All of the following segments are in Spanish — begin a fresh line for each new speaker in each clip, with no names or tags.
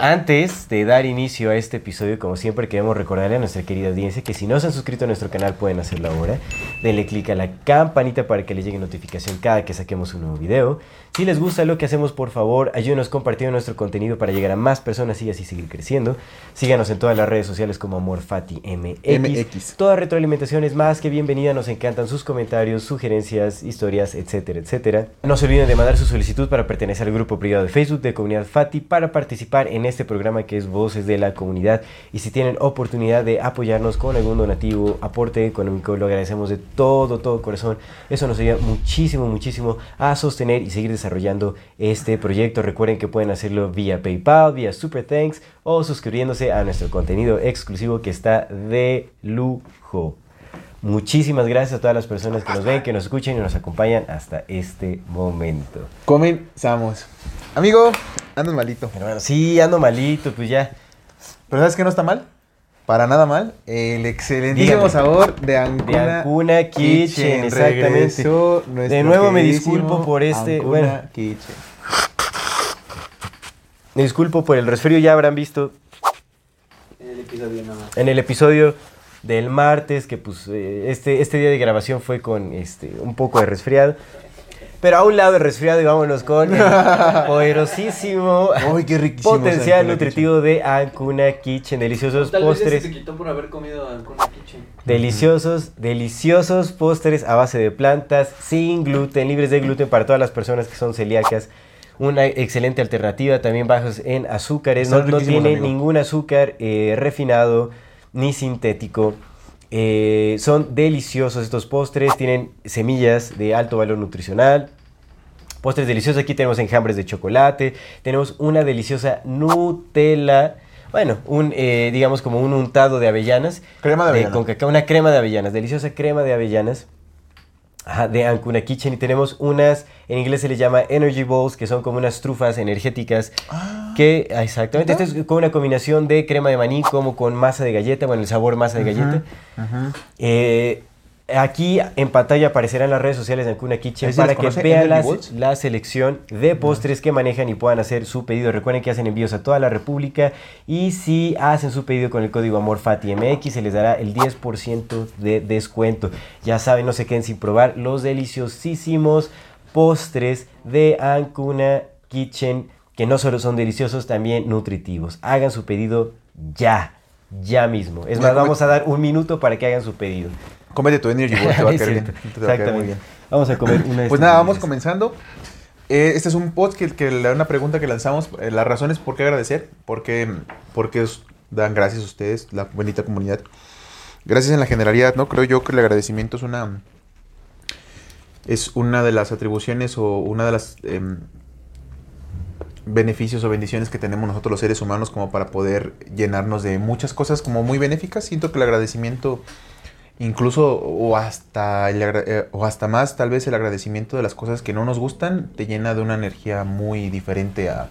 Antes de dar inicio a este episodio, como siempre queremos recordarle a nuestra querida audiencia que si no se han suscrito a nuestro canal pueden hacerlo ahora. Denle clic a la campanita para que les llegue notificación cada que saquemos un nuevo video. Si les gusta lo que hacemos, por favor, ayúdenos compartiendo nuestro contenido para llegar a más personas y así seguir creciendo. Síganos en todas las redes sociales como AmorFatiMX.
MX.
Toda retroalimentación es más que bienvenida. Nos encantan sus comentarios, sugerencias, historias, etcétera, etcétera. No se olviden de mandar su solicitud para pertenecer al grupo privado de Facebook de Comunidad Fati para participar en este programa que es Voces de la Comunidad. Y si tienen oportunidad de apoyarnos con algún donativo, aporte económico, lo agradecemos de todo, todo corazón. Eso nos ayuda muchísimo, muchísimo a sostener y seguir desarrollando este proyecto. Recuerden que pueden hacerlo vía PayPal, vía Super Thanks o suscribiéndose a nuestro contenido exclusivo que está de lujo. Muchísimas gracias a todas las personas que nos ven, que nos escuchen y nos acompañan hasta este momento.
Comenzamos. Amigo, andas malito.
Hermano, sí, ando malito, pues ya.
Pero ¿sabes qué no está mal? Para nada mal. El excelentísimo
Dígame.
sabor de Ancuna,
De Ancuna Kitchen, exactamente. De nuevo me disculpo por este-
Ancuna
bueno.
Kitchen.
Me disculpo por el resfrío, ya habrán visto en el episodio del martes que pues eh, este, este día de grabación fue con este un poco de resfriado. Pero a un lado de resfriado y vámonos con el poderosísimo
Ay, qué riquísimo
potencial
Ancuna
nutritivo de Ancuna Kitchen. Deliciosos
Tal vez se te quitó por haber comido Ancuna Kitchen.
Deliciosos, deliciosos postres a base de plantas, sin gluten, libres de gluten para todas las personas que son celíacas. Una excelente alternativa, también bajos en azúcares. No, no tiene
amigo.
ningún azúcar eh, refinado ni sintético. Eh, son deliciosos estos postres, tienen semillas de alto valor nutricional. Postres deliciosos, aquí tenemos enjambres de chocolate, tenemos una deliciosa Nutella, bueno, un, eh, digamos como un untado de avellanas.
Crema de avellana.
Con cacao, una crema de avellanas, deliciosa crema de avellanas. Ajá, de Ancuna Kitchen. Y tenemos unas, en inglés se les llama Energy Bowls, que son como unas trufas energéticas que, ah, exactamente, esto es como una combinación de crema de maní como con masa de galleta, bueno, el sabor masa de galleta. Eh, aquí en pantalla aparecerán las redes sociales de Ancuna Kitchen
¿Ahí se
para que vean
Bowls?
la selección de postres que manejan y puedan hacer su pedido. Recuerden que hacen envíos a toda la República y si hacen su pedido con el código AMORFATIMX se les dará el 10% de descuento. Ya saben, no se queden sin probar los deliciosísimos postres de Ancuna Kitchen que no solo son deliciosos, también nutritivos. Hagan su pedido ya, ya mismo. Es más, vamos a dar un minuto para que hagan su pedido.
Cómete tu Energy te va a caer bien. Te va a caer muy bien.
Vamos a comer una de
Pues nada, vamos comenzando. Eh, este es un post que, que le da una pregunta que lanzamos. eh, las razones por qué agradecer. Porque, porque os dan gracias a ustedes, la bendita comunidad. Gracias en la generalidad, ¿no? Creo yo que el agradecimiento es una. Es una de las atribuciones o una de las em, beneficios o bendiciones que tenemos nosotros los seres humanos como para poder llenarnos de muchas cosas como muy benéficas. Siento que el agradecimiento incluso o hasta eh, o hasta más tal vez el agradecimiento de las cosas que no nos gustan te llena de una energía muy diferente a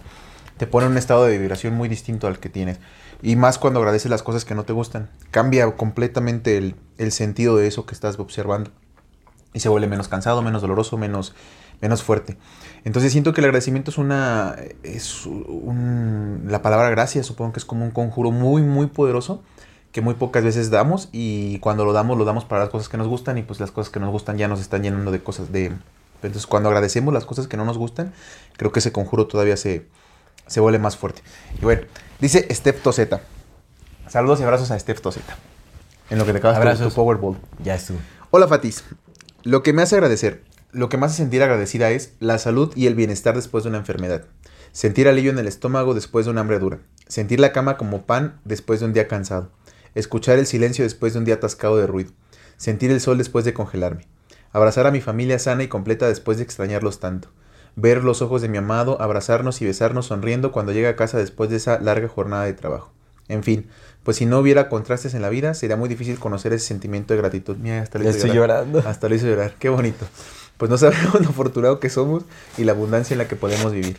te pone en un estado de vibración muy distinto al que tienes. Y más cuando agradeces las cosas que no te gustan. Cambia completamente el, el sentido de eso que estás observando. Y se vuelve menos cansado menos doloroso menos menos fuerte. Entonces siento que el agradecimiento es una es un, la palabra gracias supongo que es como un conjuro muy muy poderoso que muy pocas veces damos y cuando lo damos lo damos para las cosas que nos gustan y pues las cosas que nos gustan ya nos están llenando de cosas de entonces cuando agradecemos las cosas que no nos gustan creo que ese conjuro todavía se, se vuelve más fuerte y bueno dice Steph Toseta Saludos y abrazos a Steph Toseta. En lo que te acabas de tu. Powerball.
Ya estuvo.
Hola Fatis. Lo que me hace agradecer, lo que me hace sentir agradecida es la salud y el bienestar después de una enfermedad. Sentir alivio en el estómago después de una hambre dura. Sentir la cama como pan después de un día cansado. Escuchar el silencio después de un día atascado de ruido. Sentir el sol después de congelarme. Abrazar a mi familia sana y completa después de extrañarlos tanto. Ver los ojos de mi amado, abrazarnos y besarnos sonriendo cuando llega a casa después de esa larga jornada de trabajo. En fin, pues si no hubiera contrastes en la vida, sería muy difícil conocer ese sentimiento de gratitud. Mira, hasta lo hizo
estoy
llorar.
llorando.
Hasta lo hizo llorar. Qué bonito. Pues no sabemos lo afortunado que somos y la abundancia en la que podemos vivir.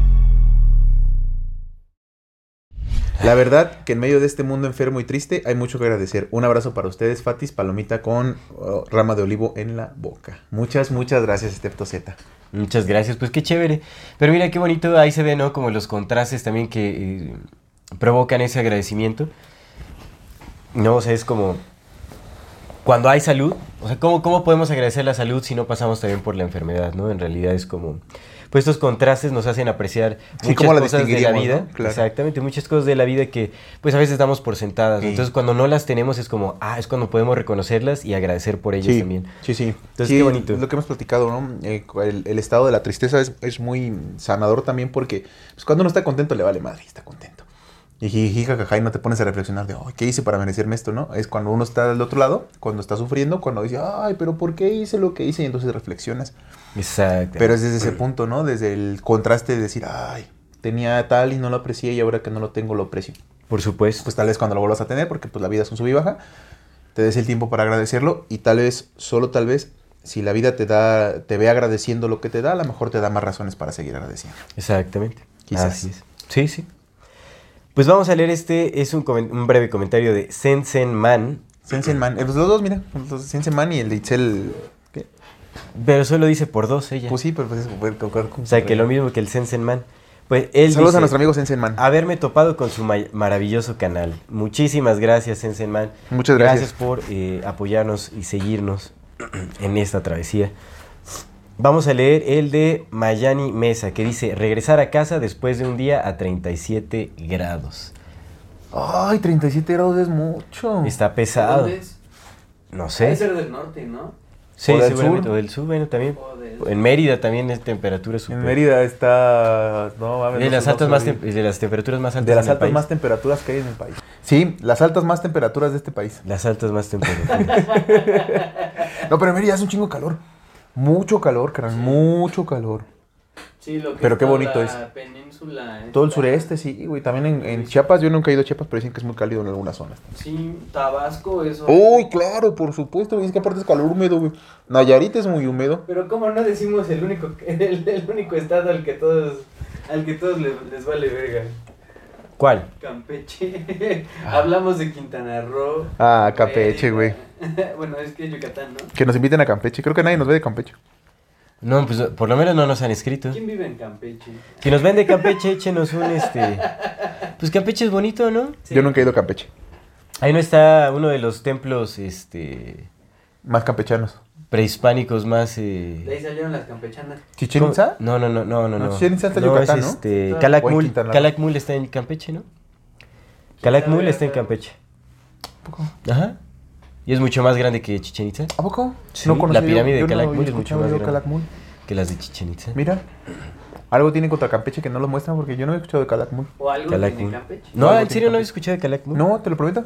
La verdad que en medio de este mundo enfermo y triste hay mucho que agradecer. Un abrazo para ustedes, Fatis, palomita con oh, rama de olivo en la boca. Muchas, muchas gracias, Stepto Z.
Muchas gracias, pues qué chévere. Pero mira qué bonito, ahí se ve, ¿no? Como los contrastes también que eh, provocan ese agradecimiento. No, o sea, es como cuando hay salud, o sea, ¿cómo, ¿cómo podemos agradecer la salud si no pasamos también por la enfermedad, ¿no? En realidad es como, pues estos contrastes nos hacen apreciar
Sí,
muchas
cómo
cosas de la vida.
¿no? Claro.
Exactamente, muchas cosas de la vida que pues a veces damos por sentadas. Entonces cuando no las tenemos es como, ah, es cuando podemos reconocerlas y agradecer por ellas también.
Sí, sí.
Entonces, qué bonito.
Lo que hemos platicado, ¿no? Eh, el, el estado de la tristeza es, es muy sanador también porque pues, cuando uno está contento le vale madre, está contento. Y jiji, jajaja, y no te pones a reflexionar de, ay, ¿qué hice para merecerme esto, no? Es cuando uno está del otro lado, cuando está sufriendo, cuando dice, ay, pero ¿por qué hice lo que hice? Y entonces reflexionas.
Exacto.
Pero es desde ese punto, ¿no? Desde el contraste de decir, ay, tenía tal y no lo aprecié y ahora que no lo tengo lo aprecio.
Por supuesto.
Pues tal vez cuando lo vuelvas a tener, porque pues la vida es un sub y baja, te des el tiempo para agradecerlo y tal vez, solo tal vez, si la vida te da, te ve agradeciendo lo que te da, a lo mejor te da más razones para seguir agradeciendo.
Exactamente.
Quizás.
Así es. Sí, sí. Pues vamos a leer este, es un, un breve comentario de Sensen Man,
Sensenman, eh, pues los dos, mira, los Sensenman y el de Itzel, ¿qué?
pero solo dice por dos ella.
Pues sí, pero pues tocar con
o sea, que lo mismo que el Sensen Man. Pues él
Saludos
dice,
a nuestro amigo Sensenman.
haberme topado con su ma- maravilloso canal. Muchísimas gracias, Sensen Man.
Muchas gracias.
Gracias por eh, apoyarnos y seguirnos en esta travesía. Vamos a leer el de Mayani Mesa, que dice, regresar a casa después de un día a 37 grados.
Ay, 37 grados es mucho.
Está pesado.
¿Dónde es?
No
Debe
sé.
ser del norte, ¿no?
Sí,
¿O del
seguramente.
sur?
O del sur, bueno, también.
O del-
En Mérida también es temperatura súper.
En Mérida está, no mames.
De
no
las, altas más de las temperaturas más altas
De las
en el
altas
país.
más temperaturas que hay en el país. Sí, las altas más temperaturas de este país.
Las altas más temperaturas.
No, pero en Mérida es un chingo de calor. Mucho calor, carnal, mucho calor.
Sí, lo que
Pero
es
qué bonito
la
es.
península.
Todo el sureste, sí, güey. También en, en Chiapas, yo nunca he ido a Chiapas, pero dicen que es muy cálido en algunas zonas.
Sí, Tabasco, eso.
Uy, claro, por supuesto, güey. Es que aparte es calor húmedo, güey. Nayarit es muy húmedo.
Pero cómo no decimos el único, el, el único estado al que todos, al que todos les, les vale verga.
¿Cuál?
Campeche. Hablamos de Quintana Roo.
Ah, Campeche, güey.
bueno, es que es Yucatán, ¿no?
Que nos inviten a Campeche. Creo que nadie nos ve de Campeche.
No, pues por lo menos no nos han escrito.
¿Quién vive en Campeche?
Si nos ven de Campeche, échenos un este. Pues Campeche es bonito, ¿no?
Sí.
Yo nunca he ido a Campeche.
Ahí no está uno de los templos este
Más campechanos.
Prehispánicos más
De ahí
eh...
salieron las campechanas.
¿Chichen Itza?
No, no, no, no, no,
No,
no.
Chichén Itzá está en
No,
Yucatán,
es
¿no?
este Calakmul. Calakmul está en Campeche, ¿no? Calakmul está en Campeche. Ajá. Y es mucho más grande que Chichen Itza,
¿A poco?
Sí,
conocí
la
yo-
pirámide de
yo no
Calakmul
había
es mucho más
yo
grande.
Calakmul.
que las de Chichen Itza.
Mira. Algo tienen contra Campeche que no lo muestran porque yo no he escuchado de Calakmul.
O algo
Calakmul.
tiene Campeche.
No, en serio no habéis escuchado de Calakmul.
No, te lo prometo.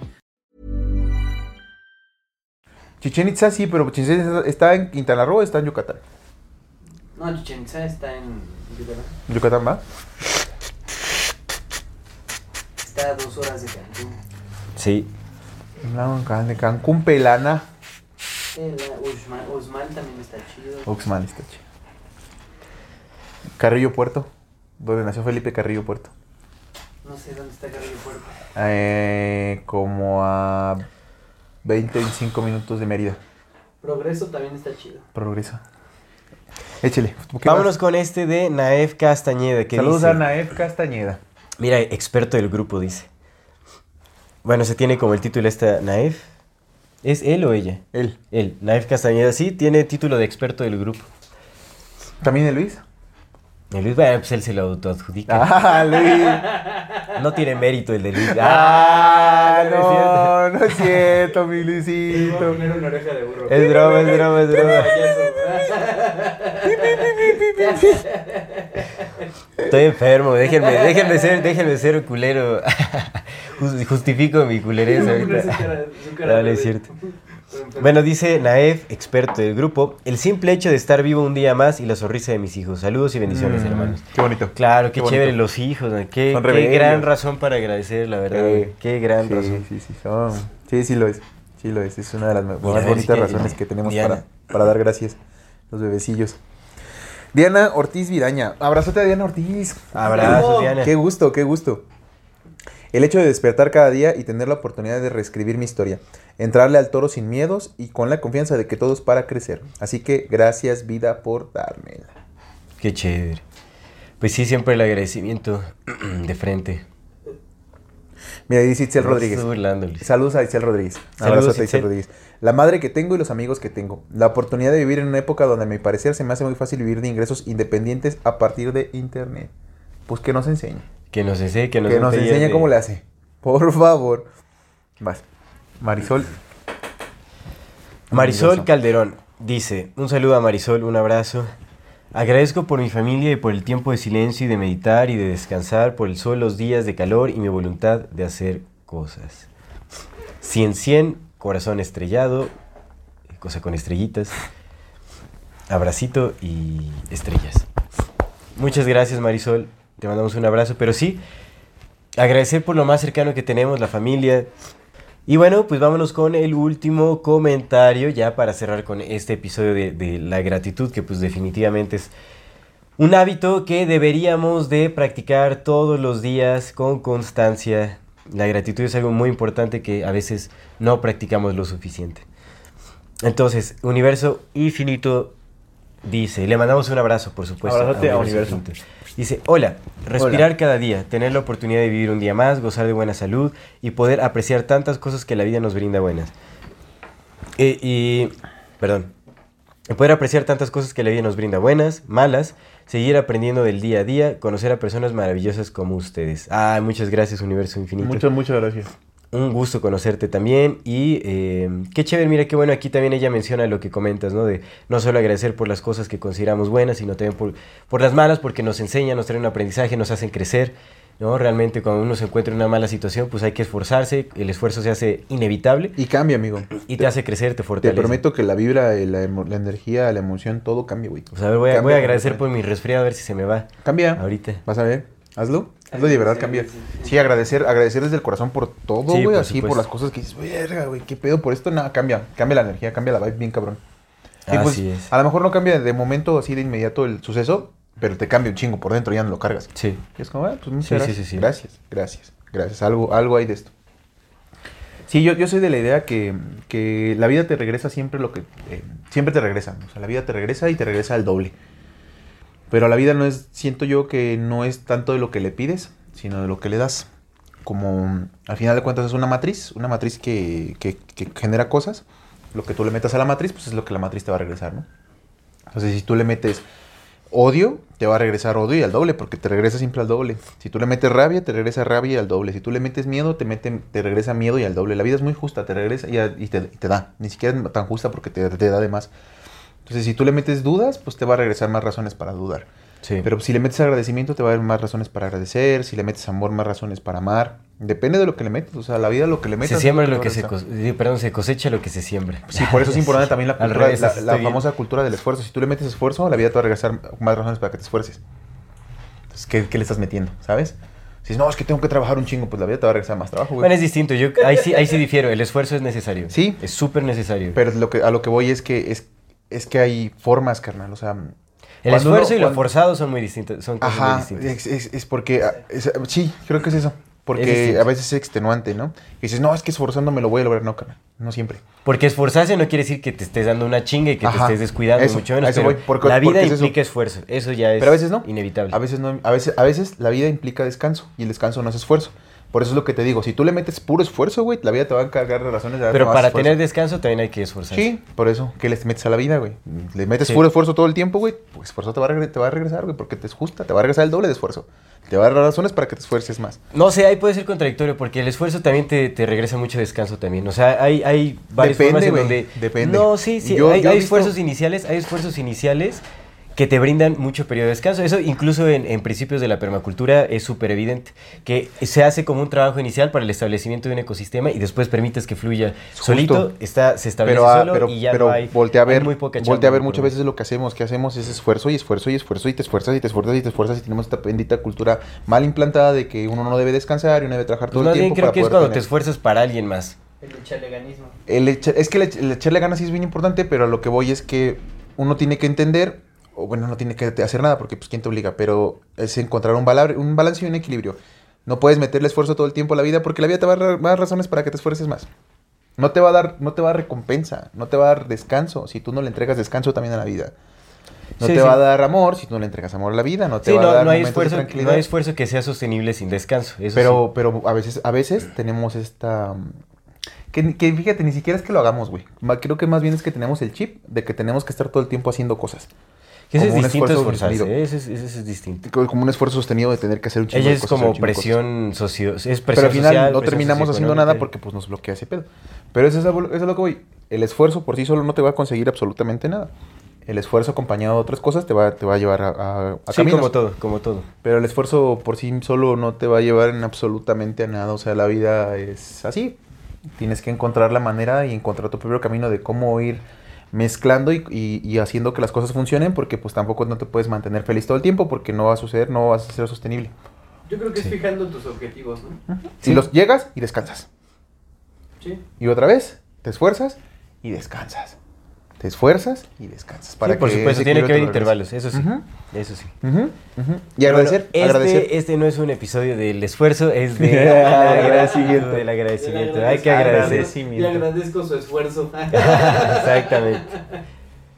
Chichen Itza sí, pero Chichen Itza está en Quintana Roo o está en Yucatán.
No, Chichen Itza está en Yucatán.
¿Yucatán va?
Está a dos horas de Cancún.
Sí.
No, de Cancún, Pelana.
La Uxmal, Uxmal también está chido.
Oxman está chido. Carrillo Puerto, donde nació Felipe Carrillo Puerto.
No sé dónde está Carrillo Puerto.
Eh, como a 20, 25 minutos de Mérida.
Progreso también está chido.
Progreso. Échele. ¿qué
Vámonos
más?
con este de Naef Castañeda que
Saludos
dice,
a Naef Castañeda.
Mira, experto del grupo dice. Bueno, se tiene como el título esta Naef. ¿Es él o ella?
Él.
Él, Naef Castañeda, sí, tiene título de experto del grupo.
¿También el Luis?
El Luis, bueno, pues él se lo autoadjudica.
Ah, Luis.
No tiene mérito el de Luis.
Ah,
no, no es cierto.
no, no es cierto, mi
Voy a
Luisito.
una oreja de burro.
Es broma, es broma, es broma. Estoy enfermo, déjenme, déjenme ser, déjenme ser culero. Jus- Justifico mi culerez ahorita. No, no es cierto. Bueno, dice Naef, experto del grupo, el simple hecho de estar vivo un día más y la sonrisa de mis hijos. Saludos y bendiciones,
Mm,
hermanos.
Qué bonito.
Claro, qué,
Qué bonito.
chévere los hijos, ¿no? qué, gran razón para agradecer, la verdad.
Eh,
qué gran
sí,
razón.
Sí, sí, son- sí, sí lo es. Sí lo es. Es una de las más
Mira,
bonitas
que-
razones que tenemos para, para dar gracias. Los bebecillos. Diana Ortiz Vidaña. Abrazote a Diana Ortiz.
Abrazos, Diana.
Qué gusto, qué gusto. El hecho de despertar cada día y tener la oportunidad de reescribir mi historia, entrarle al toro sin miedos y con la confianza de que todo es para crecer. Así que gracias vida por dármela.
Qué chévere. Pues sí, siempre el agradecimiento de frente.
Mira, dice Itzel Rodríguez. Saludos a Itzel Rodríguez.
Saludos,
a Itzel
Itzel.
Rodríguez. La madre que tengo y los amigos que tengo. La oportunidad de vivir en una época donde a mi parecer se me hace muy fácil vivir de ingresos independientes a partir de internet. Pues que nos enseñe.
Que nos enseñe, que nos,
que nos
enseñe de-
cómo le hace. Por favor. Vas. Marisol.
Marisol. Calderón dice, un saludo a Marisol, un abrazo. Agradezco por mi familia y por el tiempo de silencio y de meditar y de descansar, por el sol, los días de calor y mi voluntad de hacer cosas. 100 100, corazón estrellado, cosa con estrellitas, abracito y estrellas. Muchas gracias Marisol, te mandamos un abrazo, pero sí, agradecer por lo más cercano que tenemos, la familia, y bueno, pues vámonos con el último comentario ya para cerrar con este episodio de, de la gratitud, que pues definitivamente es un hábito que deberíamos de practicar todos los días con constancia. La gratitud es algo muy importante que a veces no practicamos lo suficiente. Entonces, universo infinito, Dice, le mandamos un abrazo, por supuesto.
A Universo.
Dice, hola, respirar cada día, tener la oportunidad de vivir un día más, gozar de buena salud y poder apreciar tantas cosas que la vida nos brinda buenas. Eh, y, perdón, poder apreciar tantas cosas que la vida nos brinda buenas, malas, seguir aprendiendo del día a día, conocer a personas maravillosas como ustedes. Ah, muchas gracias, Universo Infinito.
Muchas, muchas gracias.
Un gusto conocerte también y eh, qué chévere, mira qué bueno, aquí también ella menciona lo que comentas, ¿no? De no solo agradecer por las cosas que consideramos buenas, sino también por, por las malas, porque nos enseñan, nos traen un aprendizaje, nos hacen crecer, ¿no? Realmente cuando uno se encuentra en una mala situación, pues hay que esforzarse, el esfuerzo se hace inevitable
Y cambia, amigo.
y te hace crecer, te
Te
fortalece.
prometo que la vibra, eh, la, la energía, la emoción, todo cambia, güey.
Pues a ver, voy a, voy agradecer por mi resfriado, a ver si se me va
Cambia.
ahorita.
Vas a ver. Hazlo. Y de verdad cambia. Sí, agradecer, agradecer desde el corazón por todo, güey. así, por las cosas que dices, verga, güey, qué pedo por esto. Nada, cambia. Cambia la energía, cambia la vibe bien cabrón. Y pues,
Así es.
A lo mejor no cambia de momento así de inmediato el suceso, pero te cambia un chingo por dentro, ya no lo cargas.
Sí.
Y es como, ah, pues muchas
Sí, sí,
gracias.
sí, sí.
Gracias, gracias, gracias. Algo, algo hay de esto. Sí, yo, yo soy de la idea que, que la vida te regresa siempre lo que... eh, siempre te regresa. O sea, la vida te regresa y te regresa al doble. Pero la vida no es, siento yo que no es tanto de lo que le pides, sino de lo que le das. Como al final de cuentas es una matriz, una matriz que, que- genera cosas. Lo que tú le metas a la matriz, pues es lo que la matriz te va a regresar, ¿no? Entonces, si tú le metes odio, te va a regresar odio y al doble, porque te regresa siempre al doble. Si tú le metes rabia, te regresa rabia y al doble. Si tú le metes miedo, te, mete, te regresa miedo y al doble. La vida es muy justa, te regresa y te da. Ni siquiera es tan justa porque te, te da de más. Entonces, si tú le metes dudas, pues te va a regresar más razones para dudar.
Sí.
Pero si le metes agradecimiento, te va a dar más razones para agradecer. Si le metes amor, más razones para amar. Depende de lo que le metes. O sea, la vida lo que le metes.
se siembra lo que se,
regresar.
cos- sí, perdón, se cosecha lo que se siembra.
Sí, por eso es importante también la cultura,
revés,
la, la
bien.
famosa cultura del esfuerzo. Si tú le metes esfuerzo, la vida te va a regresar más razones para que te esfuerces. Entonces, ¿qué, qué le estás metiendo? ¿Sabes? Si dices, no, es que tengo que trabajar un chingo, pues la vida te va a regresar más trabajo, güey.
Bueno, es distinto. Yo ahí sí, ahí sí difiero. El esfuerzo es necesario.
Sí.
Es súper necesario.
Pero lo que, a lo que voy es que, es, es que hay formas, carnal. O sea,
el esfuerzo
uno-
y lo
cuando-
forzado son muy distintos. Son cosas muy distintas.
es, es- es porque, ah, es- sí, creo que es eso.
Es
Porque a veces es extenuante, ¿no? Y dices, no, es que esforzándome lo voy a lograr. No, carnal, no siempre.
Porque esforzarse no quiere decir que te estés dando una chinga y que te estés descuidando,
eso,
mucho menos.
a eso
pero
voy, porque-
la vida
porque es eso.
implica esfuerzo. Eso ya es
Pero a veces no.
inevitable.
A veces no, a veces, a veces la vida implica descanso y el descanso no es esfuerzo. Por eso es lo que te digo, si tú le metes puro esfuerzo, güey, la vida te va a cargar de razones de
pero para
esfuerzo.
tener descanso también hay que esforzarse.
Sí, por eso, ¿qué le metes a la vida, güey? Le metes
Sí.
puro esfuerzo todo el tiempo, güey, pues esfuerzo te va, a te va a regresar, güey, porque te es justa, te va a regresar el doble de esfuerzo. Te va a dar razones para que te esfuerces más.
No sé, ahí puede ser contradictorio porque el esfuerzo también te, te regresa mucho descanso también. O sea, hay, hay varias
Depende,
formas en
güey,
donde...
depende.
No, sí, sí.
Yo-
hay
yo he
hay
visto-
esfuerzos iniciales, hay esfuerzos iniciales que te brindan mucho periodo de descanso. Eso incluso en, en principios de la permacultura es súper evidente, que se hace como un trabajo inicial para el establecimiento de un ecosistema y después permites que fluya
Justo.
solito, está, se establece
Pero, ah,
solo
pero,
y ya
pero
no hay,
voltea a
hay
ver,
muy poca
voltea a ver muchas veces lo que hacemos, que hacemos es esfuerzo y esfuerzo y esfuerzo y te esfuerzas y te esfuerzas y te esfuerzas y tenemos esta bendita cultura mal implantada de que uno no debe descansar y uno debe trabajar todo
Pues más
el
bien
tiempo
creo
para
que es cuando te
tener-
esfuerzas para alguien más.
El chaleganismo.
El echa- es que el, el echarle ganas sí es bien importante, pero a lo que voy es que uno tiene que entender, o bueno, no tiene que hacer nada porque pues quién te obliga, pero es encontrar un, un balance y un equilibrio. No puedes meterle esfuerzo todo el tiempo a la vida porque la vida te va a dar más razones para que te esfuerces más. No te va a dar, no te va a dar recompensa, no te va a dar descanso si tú no le entregas descanso también a la vida. No
Sí,
te
sí.
va a dar amor si tú no le entregas amor a la vida, no te
Sí,
va a dar
no hay,
de
esfuerzo, no
tranquilidad.
hay esfuerzo que sea sostenible sin descanso. Eso
Pero, pero a veces, a veces tenemos esta. Que, que fíjate, ni siquiera es que lo hagamos, güey. Creo que más bien es que tenemos el chip de que tenemos que estar todo el tiempo haciendo cosas.
Ese es distinto
esfuerzo sostenido.
ese, es, ese es distinto.
Co- Como un esfuerzo sostenido de tener que hacer un chingo
Ella
de
es
cosas,
como presión socio, es presión
Pero al final
social,
no terminamos haciendo nada porque pues nos bloquea ese pedo. Pero eso es, a, eso es lo que voy. El esfuerzo por sí solo no te va a conseguir absolutamente nada. El esfuerzo acompañado de otras cosas te va, te va a llevar a, a, a
Sí,
caminos.
como todo, como todo.
Pero el esfuerzo por sí solo no te va a llevar en absolutamente a nada. O sea, la vida es así. Tienes que encontrar la manera y encontrar tu propio camino de cómo ir mezclando y, y- y haciendo que las cosas funcionen porque pues tampoco no te puedes mantener feliz todo el tiempo porque no va a suceder, no vas a ser sostenible.
Yo creo que es fijando tus objetivos, ¿no?
Si los llegas y descansas.
Sí.
Y otra vez, te esfuerzas y descansas. Te esfuerzas y descansas.
sí, por
que
supuesto, tiene que haber intervalos, eso sí, eso sí.
Y
Pero
agradecer,
bueno,
agradecer.
Este, este no es un episodio del esfuerzo, es del
Agradecimiento.
Del agradecimiento. Hay que agradecer.
Le agradezco su esfuerzo.
Exactamente.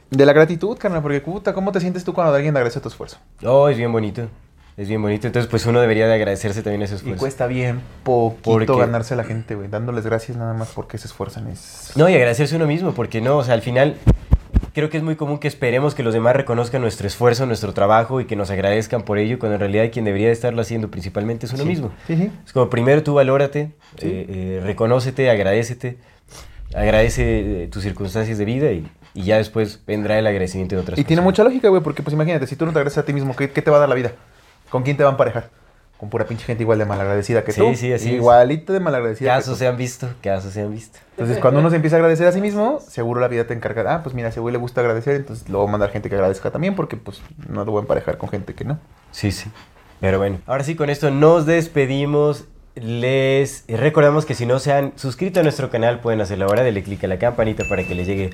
De la gratitud, carnal, porque puta, ¿cómo te sientes tú cuando alguien agradece tu esfuerzo?
Oh, es bien bonito. Es bien bonito. Entonces, pues uno debería de agradecerse también ese
Y
esfuerzo.
cuesta bien poquito ganarse a la gente, güey. Dándoles gracias nada más porque se esfuerzan. Es...
No, y agradecerse uno mismo, porque no, o sea, al final creo que es muy común que esperemos que los demás reconozcan nuestro esfuerzo, nuestro trabajo y que nos agradezcan por ello, cuando en realidad quien debería de estarlo haciendo principalmente es uno
Sí.
mismo.
Sí, sí.
Es como primero tú valórate, eh, eh, reconócete, agradecete, agradece eh, tus circunstancias de vida y, y ya después vendrá el agradecimiento de otras
Y tiene
personas.
mucha lógica, güey, porque pues imagínate, si tú no te agradeces a ti mismo, ¿qué, qué te va a dar la vida? ¿Con quién te va a emparejar? Con pura pinche gente igual de malagradecida que
Sí,
tú.
sí, así es.
Igualito de malagradecida. que
Casos se han visto, casos se han visto.
Entonces, cuando uno se empieza a agradecer a sí mismo, seguro la vida te encarga. Ah, pues mira, a ese güey le gusta agradecer, entonces lo voy a mandar gente que agradezca también, porque pues no lo voy a emparejar con gente que no.
Sí, sí. Pero bueno, ahora sí, con esto nos despedimos. Les recordamos que si no se han suscrito a nuestro canal, pueden hacerlo ahora. Denle clic a la campanita para que les llegue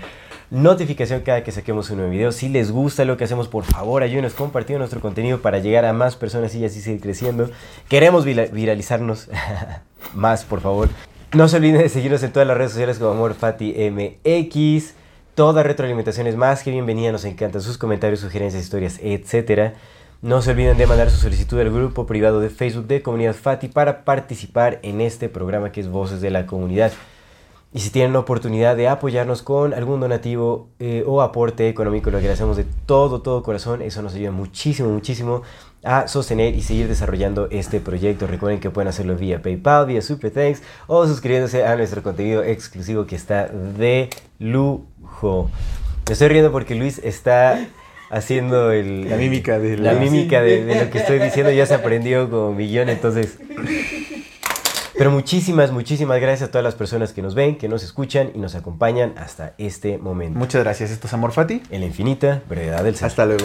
notificación cada que saquemos un nuevo video. Si les gusta lo que hacemos, por favor, ayúdenos compartiendo nuestro contenido para llegar a más personas y así seguir creciendo. Queremos vira- viralizarnos más, por favor. No se olviden de seguirnos en todas las redes sociales como AmorFatiMX. Toda retroalimentación es más que bienvenida. Nos encantan sus comentarios, sugerencias, historias, etcétera. No se olviden de mandar su solicitud al grupo privado de Facebook de Comunidad Fati para participar en este programa que es Voces de la Comunidad. Y si tienen la oportunidad de apoyarnos con algún donativo eh, o aporte económico, lo agradecemos de todo, todo corazón. Eso nos ayuda muchísimo, muchísimo a sostener y seguir desarrollando este proyecto. Recuerden que pueden hacerlo vía PayPal, vía Super Thanks o suscribiéndose a nuestro contenido exclusivo que está de lujo. Me estoy riendo porque Luis está haciendo el,
La mímica de
la
la-
mímica de, de lo que estoy diciendo. Ya se aprendió como millón, entonces... Pero muchísimas, muchísimas gracias a todas las personas que nos ven, que nos escuchan y nos acompañan hasta este momento.
Muchas gracias. Esto es Amor Fati.
En la infinita brevedad del ser.
Hasta luego.